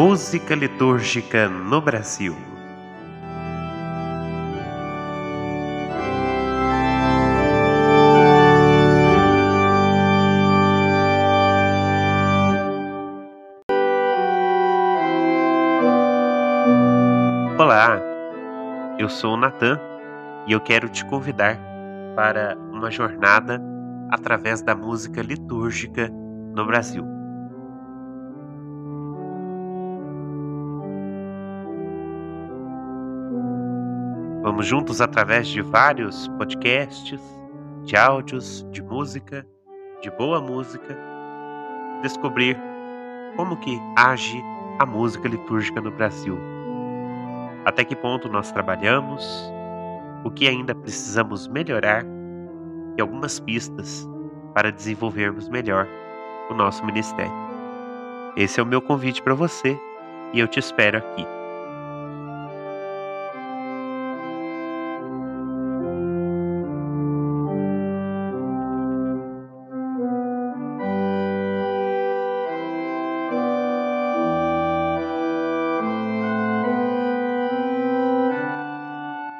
Música litúrgica no Brasil. Olá, eu sou o Natan e eu quero te convidar para uma jornada através da música litúrgica no Brasil. Vamos juntos através de vários podcasts, de áudios, de música, de boa música, descobrir como que age a música litúrgica no Brasil. Até que ponto nós trabalhamos, o que ainda precisamos melhorar e algumas pistas para desenvolvermos melhor o nosso ministério. Esse é o meu convite para você e eu te espero aqui